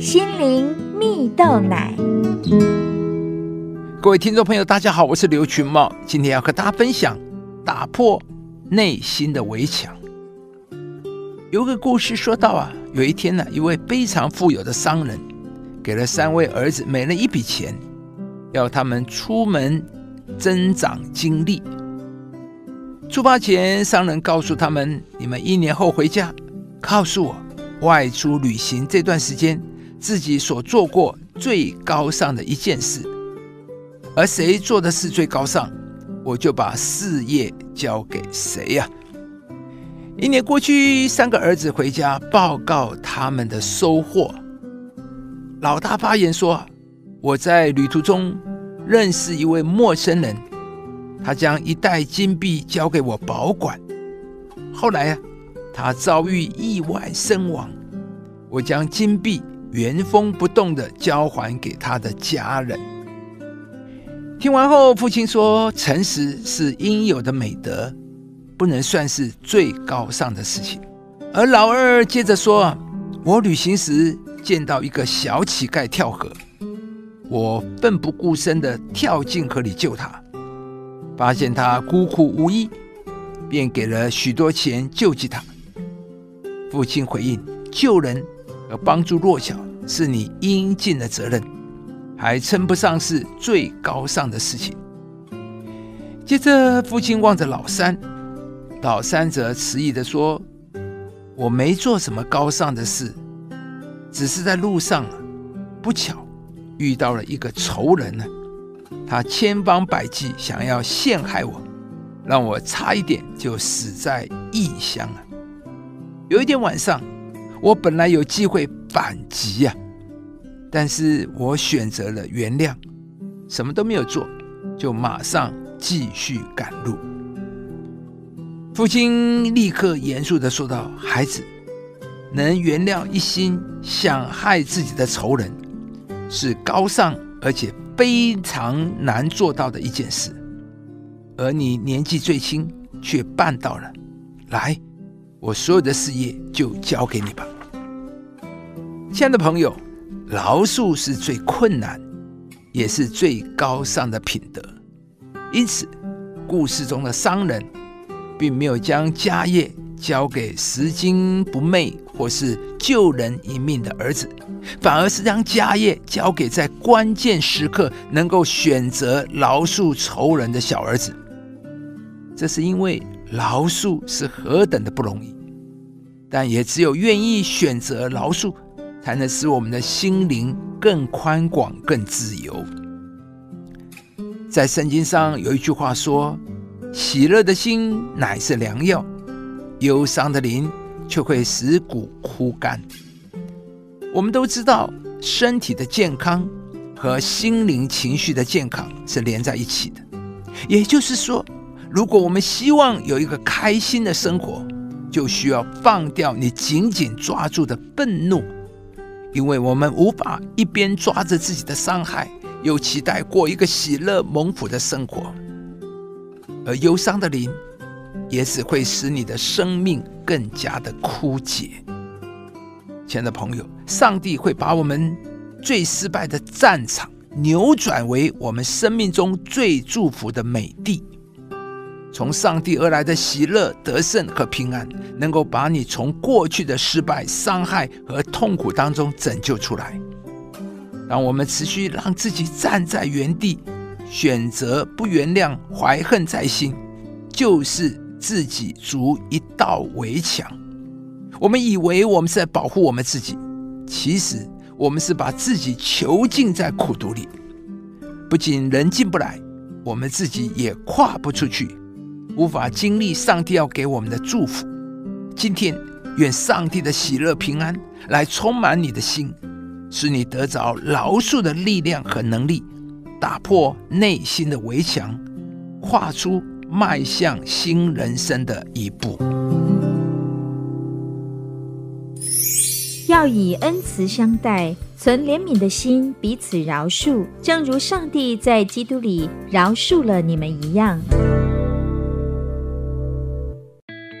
心灵蜜豆奶。各位听众朋友，大家好，我是刘群茂，今天要和大家分享打破内心的围墙。有个故事说到啊，有一天呢，一位非常富有的商人给了三位儿子每人一笔钱，要他们出门增长经历。出发前，商人告诉他们：“你们一年后回家，告诉我外出旅行这段时间自己所做过最高尚的一件事，而谁做的事最高尚，我就把事业交给谁呀。”一年过去，三个儿子回家报告他们的收获。老大发言说：“我在旅途中认识一位陌生人。”他将一袋金币交给我保管。后来啊，他遭遇意外身亡。我将金币原封不动的交还给他的家人。听完后，父亲说：“诚实是应有的美德，不能算是最高尚的事情。”而老二接着说：“我旅行时见到一个小乞丐跳河，我奋不顾身的跳进河里救他。”发现他孤苦无依，便给了许多钱救济他。父亲回应：“救人和帮助弱小是你应尽的责任，还称不上是最高尚的事情。”接着，父亲望着老三，老三则迟疑的说：“我没做什么高尚的事，只是在路上不巧遇到了一个仇人呢。”他千方百计想要陷害我，让我差一点就死在异乡了。有一天晚上，我本来有机会反击呀，但是我选择了原谅，什么都没有做，就马上继续赶路。父亲立刻严肃的说道：“孩子，能原谅一心想害自己的仇人，是高尚而且。”非常难做到的一件事，而你年纪最轻却办到了。来，我所有的事业就交给你吧。亲爱的朋友，饶恕是最困难，也是最高尚的品德。因此，故事中的商人并没有将家业交给拾金不昧或是救人一命的儿子。反而是将家业交给在关键时刻能够选择饶恕仇人的小儿子，这是因为饶恕是何等的不容易，但也只有愿意选择饶恕，才能使我们的心灵更宽广、更自由。在圣经上有一句话说：“喜乐的心乃是良药，忧伤的灵却会使骨枯干。”我们都知道，身体的健康和心灵情绪的健康是连在一起的。也就是说，如果我们希望有一个开心的生活，就需要放掉你紧紧抓住的愤怒，因为我们无法一边抓着自己的伤害，又期待过一个喜乐蒙福的生活。而忧伤的灵，也只会使你的生命更加的枯竭。亲爱的朋友，上帝会把我们最失败的战场扭转为我们生命中最祝福的美地。从上帝而来的喜乐、得胜和平安，能够把你从过去的失败、伤害和痛苦当中拯救出来。当我们持续让自己站在原地，选择不原谅、怀恨在心，就是自己筑一道围墙。我们以为我们是在保护我们自己，其实我们是把自己囚禁在苦毒里。不仅人进不来，我们自己也跨不出去，无法经历上帝要给我们的祝福。今天，愿上帝的喜乐平安来充满你的心，使你得着饶恕的力量和能力，打破内心的围墙，跨出迈向新人生的一步。要以恩慈相待，存怜悯的心，彼此饶恕，正如上帝在基督里饶恕了你们一样。